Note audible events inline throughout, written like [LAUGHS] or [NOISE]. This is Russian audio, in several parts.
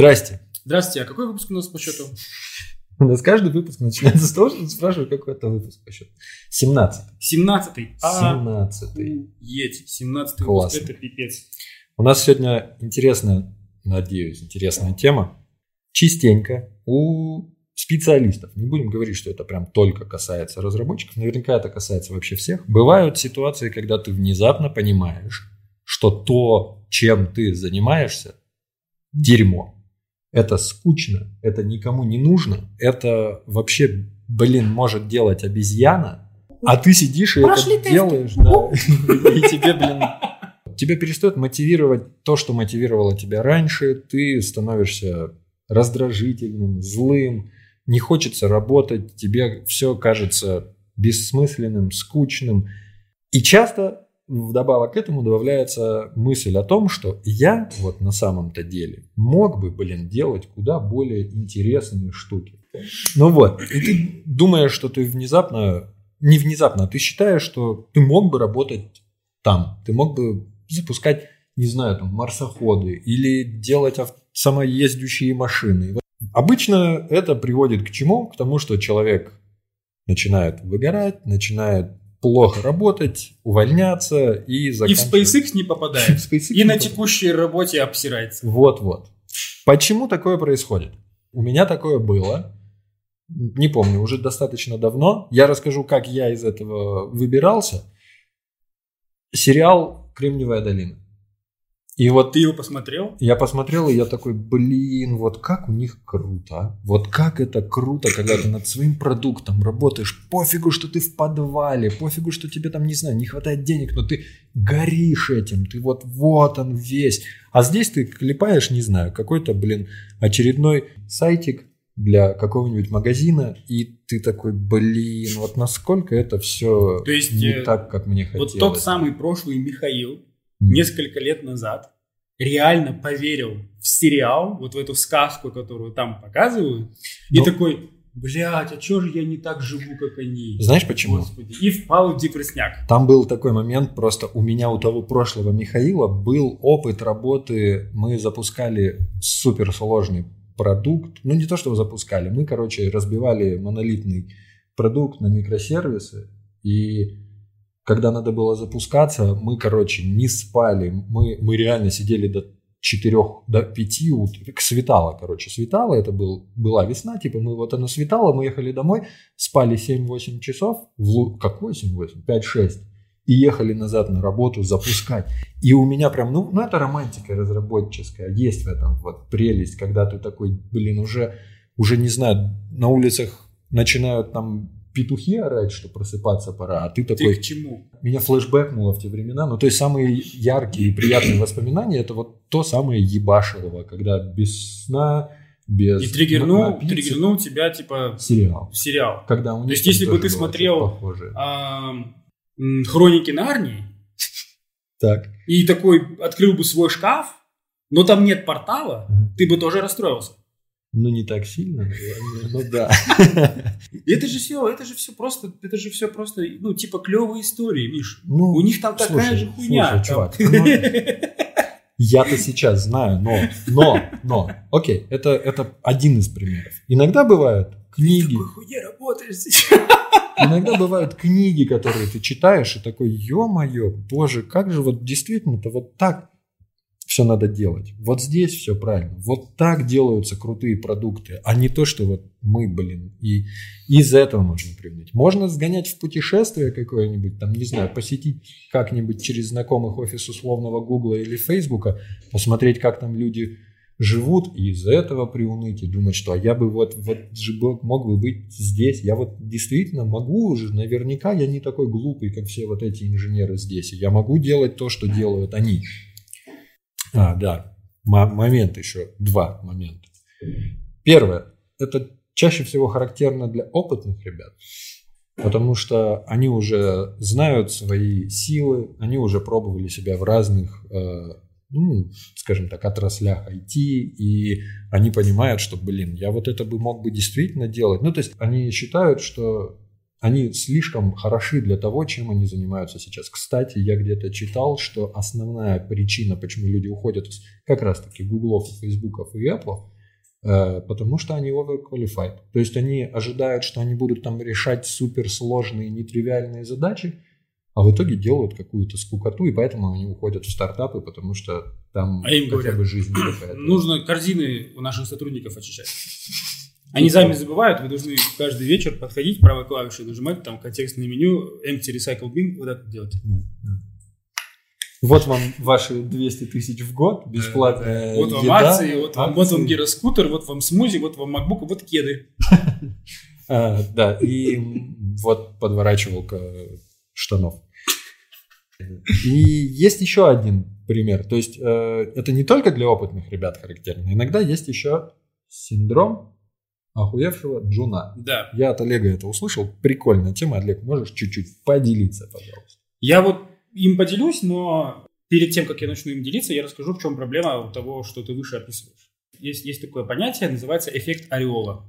Здрасте. Здравствуйте, а какой выпуск у нас по счету? [LAUGHS] У нас каждый выпуск начинается с того, что спрашивают, какой это выпуск по счету. 17. 17-й. 17. Едь, 17-й Классно. выпуск, это пипец. У нас сегодня интересная, надеюсь, интересная тема. Частенько у специалистов, не будем говорить, что это прям только касается разработчиков, наверняка это касается вообще всех, бывают ситуации, когда ты внезапно понимаешь, что то, чем ты занимаешься, дерьмо. Это скучно, это никому не нужно, это вообще, блин, может делать обезьяна, а ты сидишь и Прошли это тесты. делаешь, да, [LAUGHS] и тебе, блин, тебя перестает мотивировать то, что мотивировало тебя раньше, ты становишься раздражительным, злым, не хочется работать, тебе все кажется бессмысленным, скучным. И часто вдобавок к этому добавляется мысль о том, что я вот на самом-то деле мог бы, блин, делать куда более интересные штуки. Ну вот, и ты думаешь, что ты внезапно, не внезапно, а ты считаешь, что ты мог бы работать там, ты мог бы запускать, не знаю, там, марсоходы или делать ав- самоездящие машины. Обычно это приводит к чему? К тому, что человек начинает выгорать, начинает плохо работать, увольняться и И в заканчивать- SpaceX не попадает. [LAUGHS] SpaceX И на не текущей работе обсирается. вот-вот. Почему такое происходит? У меня такое было. Не помню, уже достаточно давно. Я расскажу, как я из этого выбирался. Сериал «Кремниевая долина». И вот Ты его посмотрел? я посмотрел, и я такой, блин, вот как у них круто. а? Вот как это круто, когда ты над своим продуктом работаешь. Пофигу, что ты в подвале, пофигу, что тебе там, не знаю, не хватает денег, но ты горишь этим, ты вот вот он весь. А здесь ты клепаешь, не знаю, какой-то, блин, очередной сайтик для какого-нибудь магазина, и ты такой, блин, вот насколько это все То есть, не э, так, как мне хотелось. Вот тот самый прошлый Михаил. Несколько лет назад реально поверил в сериал, вот в эту сказку, которую там показывают, и Ну. такой, блядь, а чё же я не так живу, как они? Знаешь почему? Господи. И впал в депрессняк. Там был такой момент, просто у меня, у того прошлого Михаила был опыт работы, мы запускали суперсложный продукт, ну не то, что запускали, мы, короче, разбивали монолитный продукт на микросервисы, и когда надо было запускаться, мы, короче, не спали, мы, мы реально сидели до 4, до 5 утра, светало, короче, светало, это был, была весна, типа мы вот оно светало, мы ехали домой, спали 7-8 часов, в, как 8-8, 5-6, и ехали назад на работу запускать. И у меня прям, ну, ну это романтика разработческая, есть в этом вот прелесть, когда ты такой, блин, уже, уже не знаю, на улицах начинают там петухи орать, что просыпаться пора, а ты Ты такой, к чему? меня флешбэкнуло в те времена. Ну, то есть самые яркие и приятные [CLEARS THROAT] воспоминания это вот то самое ебашилово, когда без сна, без И триггернул, напиться. триггернул тебя, типа, сериал. сериал. Когда у них есть, там если бы ты смотрел, м, Хроники Нарнии, Так. и такой открыл бы свой шкаф, но там нет портала, ты бы тоже расстроился. Ну, не так сильно, наверное, ну да. Это же все, это же все просто, это же все просто, ну, типа клевые истории, Миш. Ну, У них там такая слушай, же хуйня. слушай, чувак, ну, Я-то сейчас знаю, но, но, но, окей, это, это один из примеров. Иногда бывают книги, Такой хуйне работаешь сейчас. Иногда бывают книги, которые ты читаешь, и такой, ё-моё, боже, как же вот действительно-то вот так все надо делать. Вот здесь все правильно. Вот так делаются крутые продукты, а не то, что вот мы, блин, и из этого можно привнуть. Можно сгонять в путешествие какое-нибудь, там, не знаю, посетить как-нибудь через знакомых офис условного Гугла или Фейсбука, посмотреть, как там люди живут, и из этого приуныть, и думать, что а я бы вот, вот мог бы быть здесь, я вот действительно могу уже, наверняка я не такой глупый, как все вот эти инженеры здесь, я могу делать то, что делают они. А, да, М- момент еще, два момента. Первое, это чаще всего характерно для опытных ребят, потому что они уже знают свои силы, они уже пробовали себя в разных э, ну, скажем так, отраслях IT, и они понимают, что, блин, я вот это бы мог бы действительно делать. Ну, то есть они считают, что они слишком хороши для того, чем они занимаются сейчас. Кстати, я где-то читал, что основная причина, почему люди уходят из как раз-таки Гуглов, Фейсбуков и Apple, э, потому что они overqualified. То есть они ожидают, что они будут там решать суперсложные, нетривиальные задачи, а в итоге делают какую-то скукоту, и поэтому они уходят в стартапы, потому что там А им хотя говорят, бы жизнь. [CLEARS THROAT] Нужно корзины у наших сотрудников очищать. Они сами забывают, вы должны каждый вечер подходить правой клавишей, нажимать там контекстное меню, empty recycle bin, вот это делать. Вот вам ваши 200 тысяч в год, бесплатная Вот вам еда, акции, вот вам, вот вам гироскутер, вот вам смузи, вот вам MacBook, вот кеды. [LAUGHS] А, да, и вот подворачивалка штанов. И есть еще один пример. То есть э, это не только для опытных ребят характерно. Иногда есть еще синдром охуевшего джуна. Да. Я от Олега это услышал. Прикольная тема. Олег, можешь чуть-чуть поделиться, пожалуйста? Я вот им поделюсь, но перед тем, как я начну им делиться, я расскажу, в чем проблема у того, что ты выше описываешь. Есть, есть такое понятие, называется эффект ореола.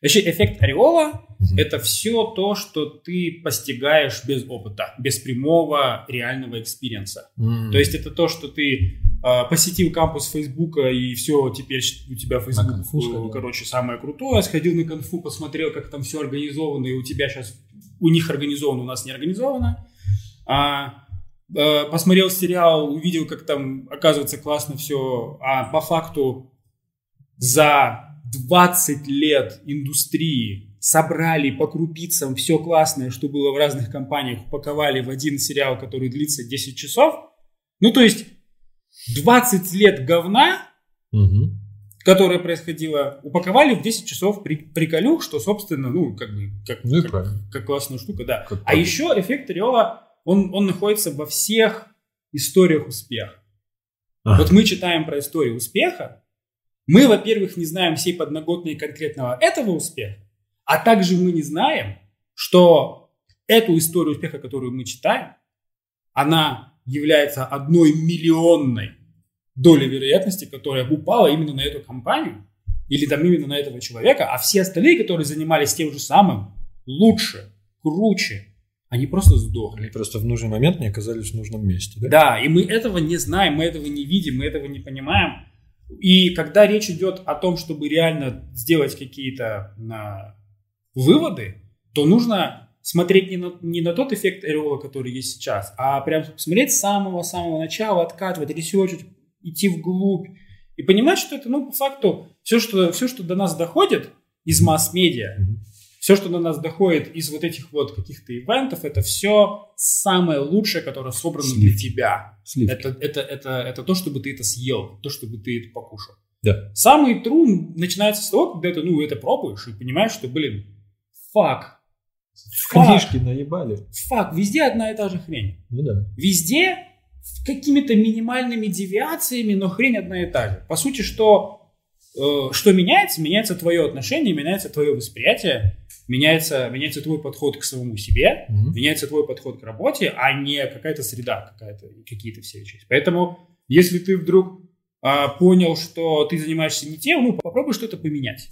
Вообще, эффект ореола Мгм. это все то, что ты постигаешь без опыта, без прямого реального experience а. М. То есть это то, что ты посетил кампус Фейсбука и все, теперь у тебя Фейсбук, конфу э, короче, самое крутое, сходил на конфу, посмотрел, как там все организовано, и у тебя сейчас, у них организовано, у нас не организовано. А, э, посмотрел сериал, увидел, как там оказывается классно все, а по факту за 20 лет индустрии собрали по крупицам все классное, что было в разных компаниях, упаковали в один сериал, который длится 10 часов. Ну, то есть 20 лет говна, Мгм. которое происходило, упаковали в 10 часов при, приколюх, что, собственно, ну, как бы, как, Ну как- правильно. как классная штука, да. Как А правильно. еще эффект Ореола, он, он находится во всех историях успеха. Ага. Вот мы читаем про историю успеха, мы, во-первых, не знаем всей подноготной конкретного этого успеха, а также мы не знаем, что эту историю успеха, которую мы читаем, она является одной миллионной долей вероятности, которая упала именно на эту компанию или там именно на этого человека, а все остальные, которые занимались тем же самым, лучше, круче, они просто сдохли. Они просто в нужный момент не оказались в нужном месте. Да? Да, и мы этого не знаем, мы этого не видим, мы этого не понимаем. И когда речь идет о том, чтобы реально сделать какие-то а, выводы, то нужно смотреть не на, не на тот эффект ореола, который есть сейчас, а прям смотреть с самого-самого начала, откатывать, ресерчить, идти вглубь и понимать, что это, ну, по факту, все, что, все, что до нас доходит из масс-медиа, все, что до нас доходит из вот этих вот каких-то ивентов, это все самое лучшее, которое собрано для Сливки. тебя. Сливки. Это, это, это, это то, чтобы ты это съел, то, чтобы ты это покушал. Да. Самый тру начинается с того, когда ты, ну, это пробуешь и понимаешь, что, блин, фак, В книжки наебали. фак, везде одна и та же хрень. Ну да. Везде с какими-то минимальными девиациями, но хрень одна и та же. По сути, что, э, что меняется? Меняется твое отношение, меняется твое восприятие, меняется, меняется твой подход к самому себе, Мгм. меняется твой подход к работе, а не какая-то среда, какая-то, какие-то все вещи. Поэтому, если ты вдруг а, понял, что ты занимаешься не тем, ну, попробуй что-то поменять.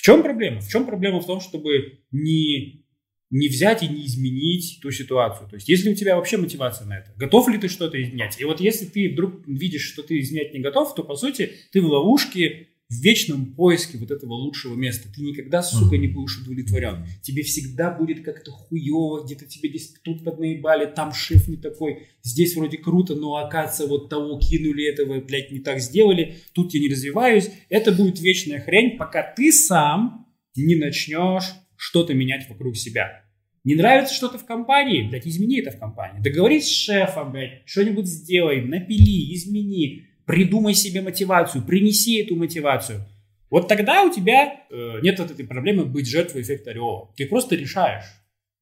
В чем проблема? В чем проблема в том, чтобы не, не взять и не изменить ту ситуацию? То есть, если у тебя вообще мотивация на это, готов ли ты что-то изменять? И вот если ты вдруг видишь, что ты изменять не готов, то, по сути, ты в ловушке, в вечном поиске вот этого лучшего места. Ты никогда, сука, не будешь удовлетворен. Тебе всегда будет как-то хуево, где-то тебе здесь тут поднаебали, там шеф не такой, здесь вроде круто, но оказывается вот того кинули, этого, блядь, не так сделали, тут я не развиваюсь. Это будет вечная хрень, пока ты сам не начнешь что-то менять вокруг себя. Не нравится что-то в компании, блядь, измени это в компании. Договорись с шефом, блядь, что-нибудь сделай, напили, измени, придумай себе мотивацию, принеси эту мотивацию. Вот тогда у тебя э, нет вот этой проблемы быть жертвой эффекта ореола. Ты просто решаешь.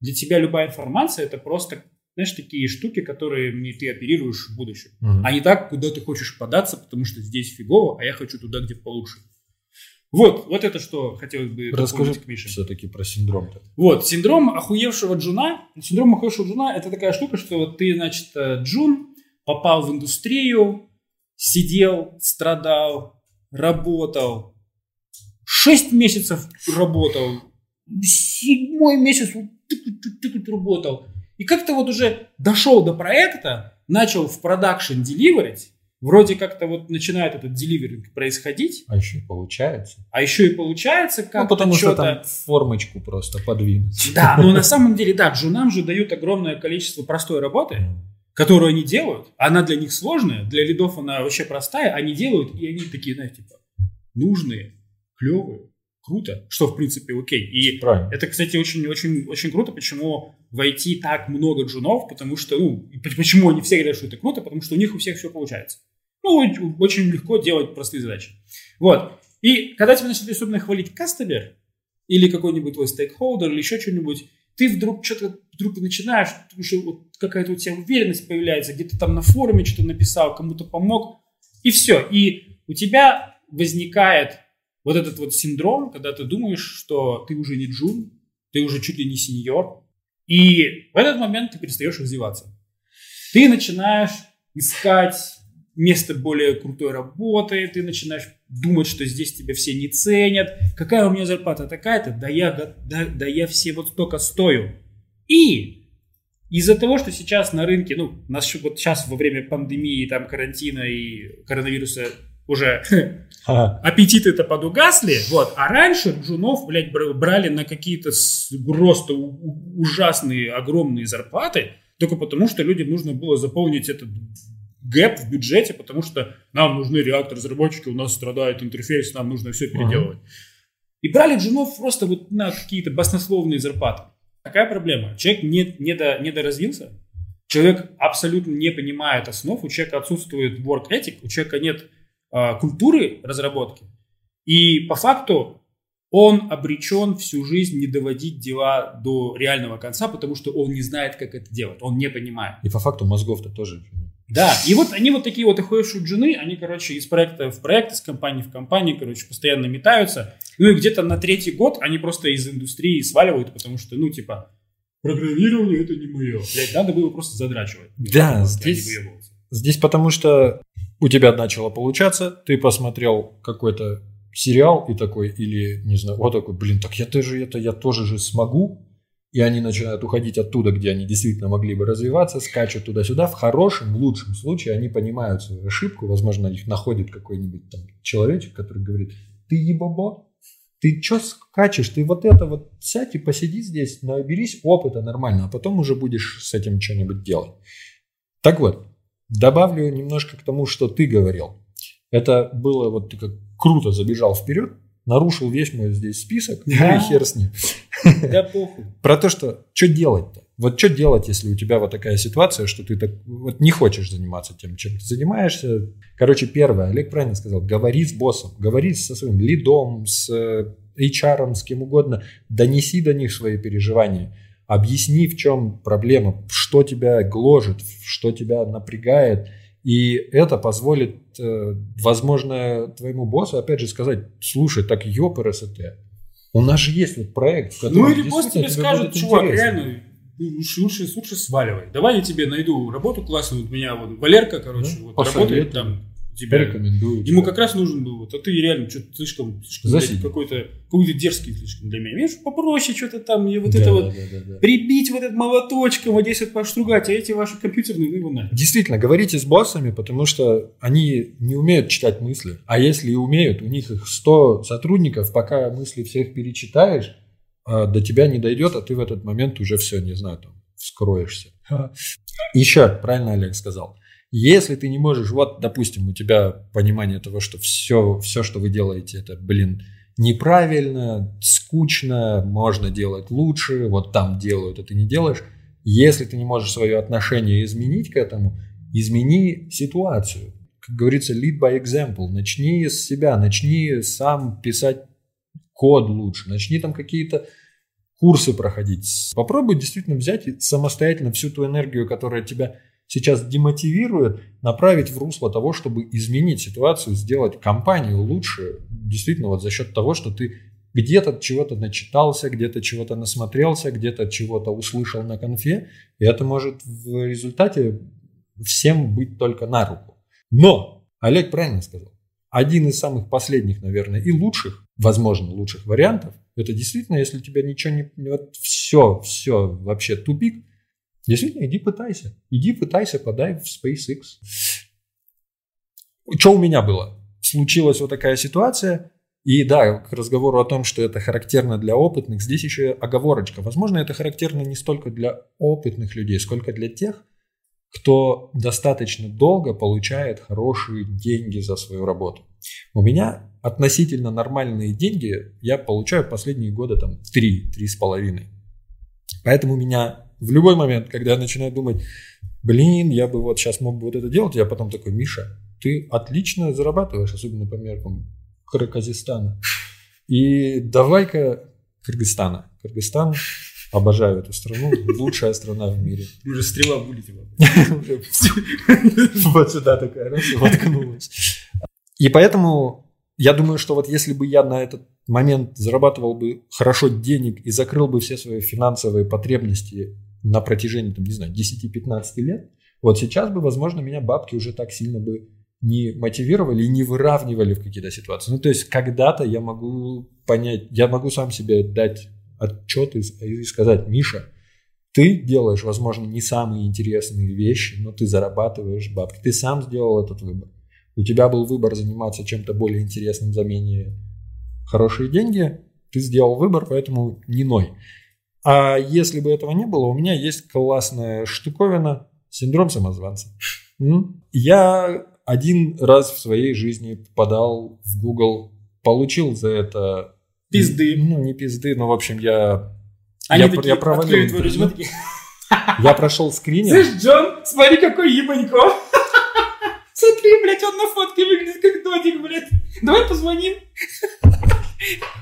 Для тебя любая информация это просто, знаешь, такие штуки, которыми ты оперируешь в будущем. Мгм. А не так, куда ты хочешь податься, потому что здесь фигово, а я хочу туда, где получше. Вот, вот это что хотелось бы Расскажи к Мише. все-таки про синдром-то. Вот, синдром охуевшего джуна. Синдром охуевшего джуна – это такая штука, что вот ты, значит, э, джун, попал в индустрию, сидел, страдал, работал, шесть месяцев работал, седьмой месяц вот тык, тык, работал. И как-то вот уже дошел до проекта, начал в продакшн деливерить, вроде как-то вот начинает этот деливеринг происходить. А еще и получается. А еще и получается как-то Ну, потому что там формочку просто подвинуть. Да, но на самом деле, да, джунам же дают огромное количество простой работы, которую они делают. Она для них сложная, для лидов она вообще простая. Они делают, и они такие, знаете, типа, нужные, клевые, круто, что в принципе окей. И Правильно. это, кстати, очень, очень, очень круто, почему в IT так много джунов, потому что, ну, почему они все говорят, что это круто, потому что у них у всех все получается. Ну, очень легко делать простые задачи. Вот. И когда тебя начали особенно хвалить кастомер, или какой-нибудь твой стейкхолдер, или еще что-нибудь, ты вдруг что-то вдруг начинаешь, потому что вот какая-то у тебя уверенность появляется, где-то там на форуме что-то написал, кому-то помог, и все. И у тебя возникает вот этот вот синдром, когда ты думаешь, что ты уже не джун, ты уже чуть ли не сеньор, и в этот момент ты перестаешь развиваться. Ты начинаешь искать место более крутой работы, ты начинаешь думать, что здесь тебя все не ценят, какая у меня зарплата такая-то, да я, да, да я все вот столько стою. И из-за того, что сейчас на рынке, ну, нас вот сейчас во время пандемии, там, карантина и коронавируса уже [LAUGHS] Ха. аппетиты-то подугасли, вот, а раньше джунов, блядь, бр- брали на какие-то просто ужасные, огромные зарплаты, только потому, что людям нужно было заполнить этот гэп в бюджете, потому что нам нужны реактор-разработчики, у нас страдает интерфейс, нам нужно все переделывать. И брали джунов просто вот на какие-то баснословные зарплаты. Какая проблема? Человек не, не, до, недоразвился, человек абсолютно не понимает основ, у человека отсутствует work ethic, у человека нет а, культуры разработки. И по факту он обречен всю жизнь не доводить дела до реального конца, потому что он не знает, как это делать, он не понимает. И по факту мозгов-то тоже. Да, и вот они вот такие вот охуевшие джуны, они, короче, из проекта в проект, из компании в компанию, короче, постоянно метаются. Ну и где-то на третий год они просто из индустрии сваливают, потому что, ну, типа, программирование это не мое. Блядь, надо было просто задрачивать. Да, здесь, здесь потому что у тебя начало получаться, ты посмотрел какой-то сериал и такой, или, не знаю, вот такой, блин, так я тоже это, я тоже же смогу. И они начинают уходить оттуда, где они действительно могли бы развиваться, скачут туда-сюда. В хорошем, в лучшем случае они понимают свою ошибку. Возможно, их находит какой-нибудь там человечек, который говорит, ты ебабо, ты что скачешь, ты вот это вот сядь и посиди здесь, наберись опыта нормально, а потом уже будешь с этим что-нибудь делать. Так вот, добавлю немножко к тому, что ты говорил. Это было вот ты как круто забежал вперед, нарушил весь мой здесь список, Да. и хер с ним. [LAUGHS] Да похуй. Про то, что что делать-то? Вот что делать, если у тебя вот такая ситуация, что ты так вот не хочешь заниматься тем, чем ты занимаешься? Короче, первое, Олег правильно сказал, говори с боссом, говори со своим лидом, с э, HR, с кем угодно, донеси до них свои переживания, объясни, в чем проблема, что тебя гложет, что тебя напрягает, и это позволит, э, возможно, твоему боссу, опять же, сказать, слушай, так ёпрст, у нас же есть вот проект, в котором Ну или действительно тебе будет чувак, интересно». реально, ну, лучше, лучше, лучше сваливай. Давай я тебе найду работу классную. Вот у меня вот Валерка, короче, Ну, вот работает там. Тебя. Рекомендую. Ему как раз нужен был, вот, а ты реально что-то слишком, слишком блядь, какой-то, какой-то дерзкий слишком для меня. Видишь, попроще что-то там, и вот Да, это да, вот да, да, да. прибить вот этот молоточком, вот здесь вот поштругать, а эти ваши компьютерные, ну его нахер. Действительно, говорите с боссами, потому что они не умеют читать мысли. А если и умеют, у них их 100 сотрудников, пока мысли всех перечитаешь, а, до тебя не дойдет, а ты в этот момент уже все, не знаю, там, вскроешься. [LAUGHS] Еще, правильно Олег сказал, если ты не можешь, вот, допустим, у тебя понимание того, что все, все, что вы делаете, это, блин, неправильно, скучно, можно делать лучше, вот там делают, а ты не делаешь. Если ты не можешь свое отношение изменить к этому, измени ситуацию. Как говорится, lead by example. Начни с себя, начни сам писать код лучше, начни там какие-то курсы проходить. Попробуй действительно взять и самостоятельно всю ту энергию, которая тебя сейчас демотивирует, направить в русло того, чтобы изменить ситуацию, сделать компанию лучше, действительно вот за счет того, что ты где-то чего-то начитался, где-то чего-то насмотрелся, где-то чего-то услышал на конфе, и это может в результате всем быть только на руку. Но Олег правильно сказал. один из самых последних, наверное, и лучших, возможно, лучших вариантов, это действительно, если у тебя ничего не... Вот все, все, вообще тупик, действительно, иди пытайся. Иди пытайся, подай в SpaceX. Что у меня было? Случилась вот такая ситуация, и да, к разговору о том, что это характерно для опытных, здесь еще оговорочка. Возможно, это характерно не столько для опытных людей, сколько для тех, кто достаточно долго получает хорошие деньги за свою работу. У меня относительно нормальные деньги я получаю последние годы там 3, 3,5. Поэтому меня в любой момент, когда я начинаю думать, блин, я бы вот сейчас мог бы вот это делать, я потом такой, Миша, ты отлично зарабатываешь, особенно по меркам Кыргызстана. И давай-ка Кыргызстана. Кыргызстан Обожаю эту страну. Лучшая страна в мире. Уже стрела вылетела. [LAUGHS] Вот сюда такая раз воткнулась. И поэтому я думаю, что вот если бы я на этот момент зарабатывал бы хорошо денег и закрыл бы все свои финансовые потребности на протяжении, там, не знаю, 10-15 лет, вот сейчас бы, возможно, меня бабки уже так сильно бы не мотивировали и не выравнивали в какие-то ситуации. Ну, то есть когда-то я могу понять, я могу сам себе дать отчет и, и сказать, Миша, ты делаешь, возможно, не самые интересные вещи, но ты зарабатываешь бабки. Ты сам сделал этот выбор. У тебя был выбор заниматься чем-то более интересным за менее хорошие деньги. Ты сделал выбор, поэтому не ной. А если бы этого не было, у меня есть классная штуковина синдром самозванца. Я один раз в своей жизни попадал в Google, получил за это Пизды. Ну, не пизды, но, в общем, я... Они я, такие я провалил. твое резюме, такие, Я прошел скрининг. Слышь, Джон, смотри, какой ебанько. Смотри, блядь, он на фотке выглядит как додик, блядь. Давай позвоним.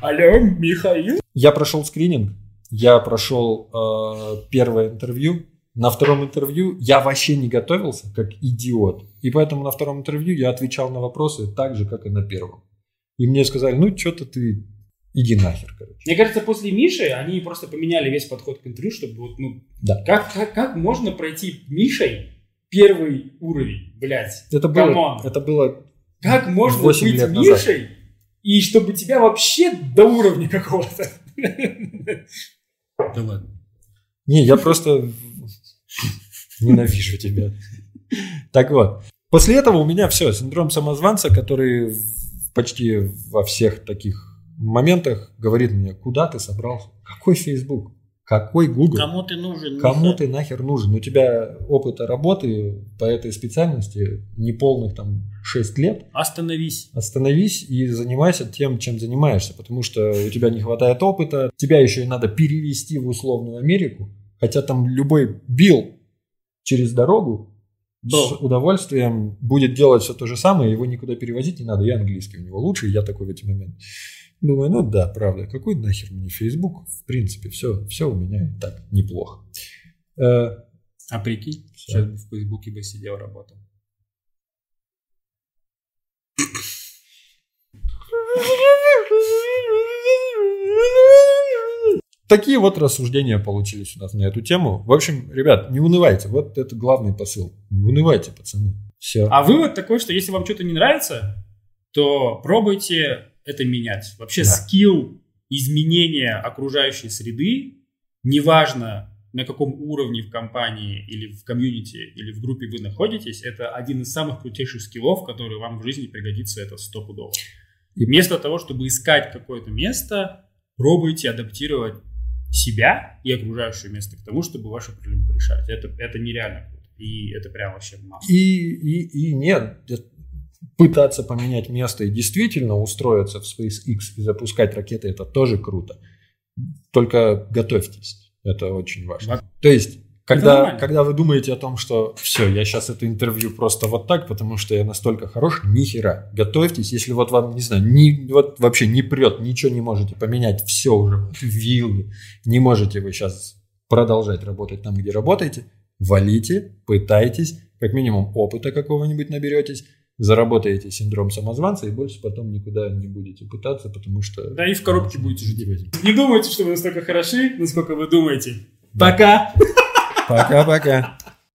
Алло, Михаил? Я прошел скрининг. Я прошел э, первое интервью. На втором интервью я вообще не готовился, как идиот. И поэтому на втором интервью я отвечал на вопросы так же, как и на первом. И мне сказали, ну, что-то ты Иди нахер, короче. Мне кажется, после Миши они просто поменяли весь подход к интервью, чтобы вот, ну, да. как, как, как можно пройти Мишей первый уровень, блядь? Это было, это было Как можно быть Мишей, назад. и чтобы тебя вообще до уровня какого-то? Да ладно. Не, я просто ненавижу тебя. Так вот, после этого у меня все, синдром самозванца, который почти во всех таких моментах говорит мне, куда ты собрался? Какой Facebook? Какой Google? Кому ты нужен? Кому ты нахер нужен? У тебя опыта работы по этой специальности неполных там 6 лет. Остановись. Остановись и занимайся тем, чем занимаешься, потому что у тебя не хватает опыта, тебя еще и надо перевести в условную Америку, хотя там любой бил через дорогу да. с удовольствием будет делать все то же самое, его никуда перевозить не надо, я английский у него лучше, я такой в эти моменты. Думаю, ну да, правда, какой нахер мне Facebook? В принципе, все, все у меня и так неплохо. Э, а прикинь, все. сейчас бы в Фейсбуке бы сидел, работал. Такие вот рассуждения получились у нас на эту тему. В общем, ребят, не унывайте. Вот это главный посыл. Не унывайте, пацаны. Все. А вывод такой, что если вам что-то не нравится, то пробуйте это менять. Вообще да. скилл изменения окружающей среды, неважно на каком уровне в компании или в комьюнити или в группе вы находитесь, это один из самых крутейших скиллов, который вам в жизни пригодится, это стопудово. И вместо того, чтобы искать какое-то место, пробуйте адаптировать себя и окружающее место к тому, чтобы ваши проблемы решать. Это, это нереально круто. И это прям вообще масса. И, и, и нет, пытаться поменять место и действительно устроиться в SpaceX и запускать ракеты, это тоже круто. Только готовьтесь, это очень важно. То есть, когда, когда вы думаете о том, что все, я сейчас это интервью просто вот так, потому что я настолько хорош, ни хера. Готовьтесь, если вот вам, не знаю, ни, вот вообще не прет, ничего не можете поменять, все уже, вот, виллы, не можете вы сейчас продолжать работать там, где работаете, валите, пытайтесь, как минимум опыта какого-нибудь наберетесь, заработаете синдром самозванца и больше потом никуда не будете пытаться, потому что... Да и в коробке будете жить. Не думайте, что вы настолько хороши, насколько вы думаете. Пока! Пока-пока.